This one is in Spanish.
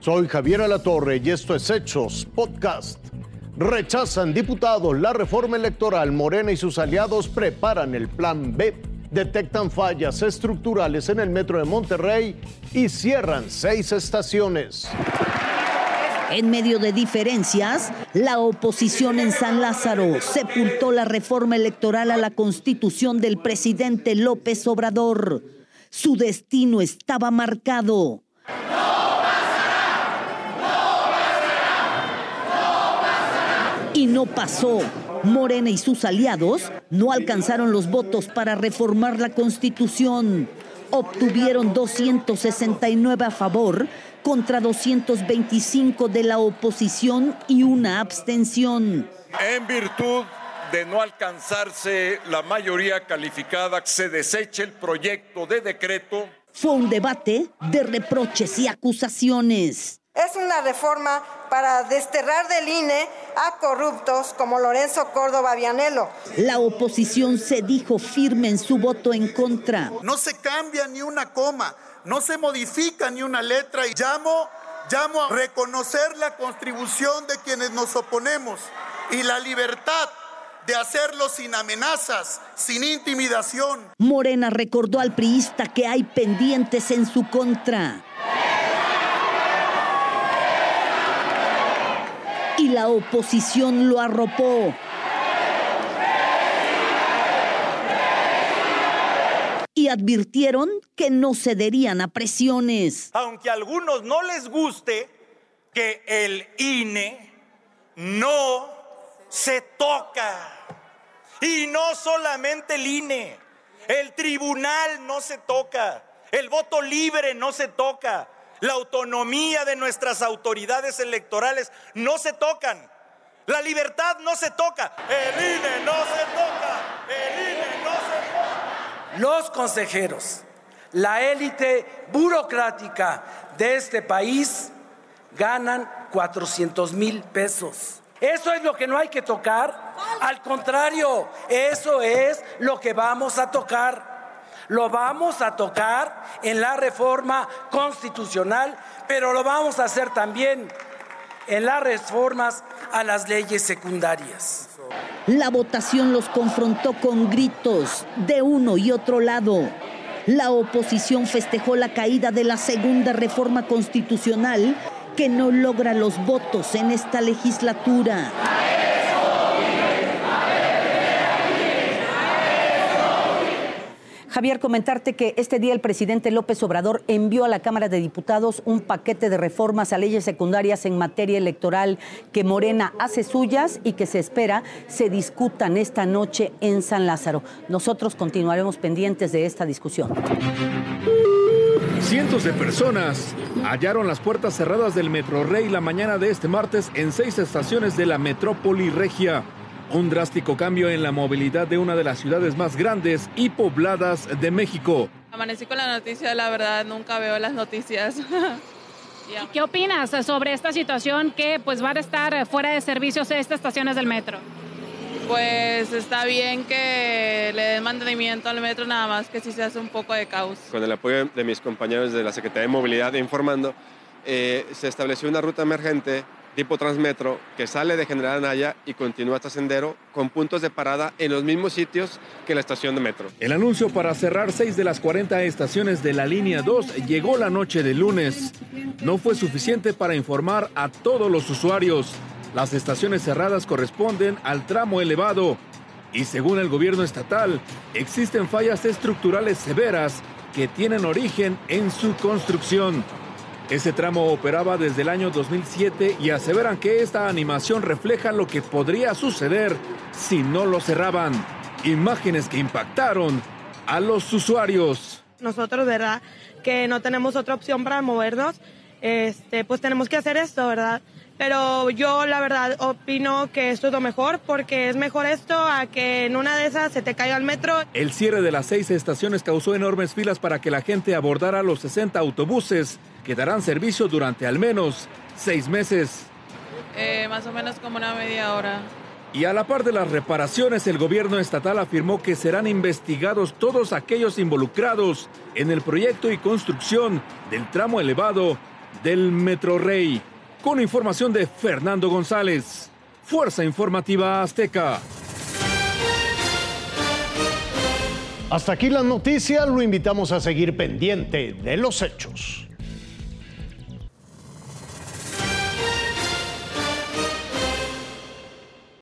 Soy Javier Alatorre y esto es Hechos Podcast. Rechazan diputados la reforma electoral. Morena y sus aliados preparan el plan B. Detectan fallas estructurales en el metro de Monterrey y cierran seis estaciones. En medio de diferencias, la oposición en San Lázaro sepultó la reforma electoral a la constitución del presidente López Obrador. Su destino estaba marcado. Y no pasó. Morena y sus aliados no alcanzaron los votos para reformar la constitución. Obtuvieron 269 a favor contra 225 de la oposición y una abstención. En virtud de no alcanzarse la mayoría calificada, se desecha el proyecto de decreto. Fue un debate de reproches y acusaciones. Es una reforma para desterrar del INE a corruptos como Lorenzo Córdoba Vianelo. La oposición se dijo firme en su voto en contra. No se cambia ni una coma no se modifica ni una letra y llamo, llamo a reconocer la contribución de quienes nos oponemos y la libertad de hacerlo sin amenazas, sin intimidación. Morena recordó al priista que hay pendientes en su contra. Y la oposición lo arropó. y advirtieron que no cederían a presiones. Aunque a algunos no les guste que el INE no se toca. Y no solamente el INE, el tribunal no se toca, el voto libre no se toca, la autonomía de nuestras autoridades electorales no se tocan. La libertad no se toca, el INE no se toca, el INE no se toca los consejeros, la élite burocrática de este país ganan 400 mil pesos. Eso es lo que no hay que tocar. Al contrario, eso es lo que vamos a tocar. Lo vamos a tocar en la reforma constitucional, pero lo vamos a hacer también en las reformas a las leyes secundarias. La votación los confrontó con gritos de uno y otro lado. La oposición festejó la caída de la segunda reforma constitucional que no logra los votos en esta legislatura. Javier, comentarte que este día el presidente López Obrador envió a la Cámara de Diputados un paquete de reformas a leyes secundarias en materia electoral que Morena hace suyas y que se espera se discutan esta noche en San Lázaro. Nosotros continuaremos pendientes de esta discusión. Cientos de personas hallaron las puertas cerradas del Metro Rey la mañana de este martes en seis estaciones de la metrópoli regia. Un drástico cambio en la movilidad de una de las ciudades más grandes y pobladas de México. Amanecí con la noticia, la verdad, nunca veo las noticias. ¿Y qué opinas sobre esta situación que pues van a estar fuera de servicios estas estaciones del metro? Pues está bien que le den mantenimiento al metro, nada más que si se hace un poco de caos. Con el apoyo de mis compañeros de la Secretaría de Movilidad informando, eh, se estableció una ruta emergente tipo Transmetro que sale de General Anaya y continúa hasta Sendero con puntos de parada en los mismos sitios que la estación de metro. El anuncio para cerrar seis de las 40 estaciones de la línea 2 llegó la noche de lunes. No fue suficiente para informar a todos los usuarios. Las estaciones cerradas corresponden al tramo elevado y según el gobierno estatal existen fallas estructurales severas que tienen origen en su construcción. Ese tramo operaba desde el año 2007 y aseveran que esta animación refleja lo que podría suceder si no lo cerraban. Imágenes que impactaron a los usuarios. Nosotros, ¿verdad? Que no tenemos otra opción para movernos, este, pues tenemos que hacer esto, ¿verdad? Pero yo la verdad opino que esto es lo mejor porque es mejor esto a que en una de esas se te caiga el metro. El cierre de las seis estaciones causó enormes filas para que la gente abordara los 60 autobuses que darán servicio durante al menos seis meses. Eh, más o menos como una media hora. Y a la par de las reparaciones, el gobierno estatal afirmó que serán investigados todos aquellos involucrados en el proyecto y construcción del tramo elevado del Metro Rey. Con información de Fernando González. Fuerza Informativa Azteca. Hasta aquí la noticia, lo invitamos a seguir pendiente de los hechos.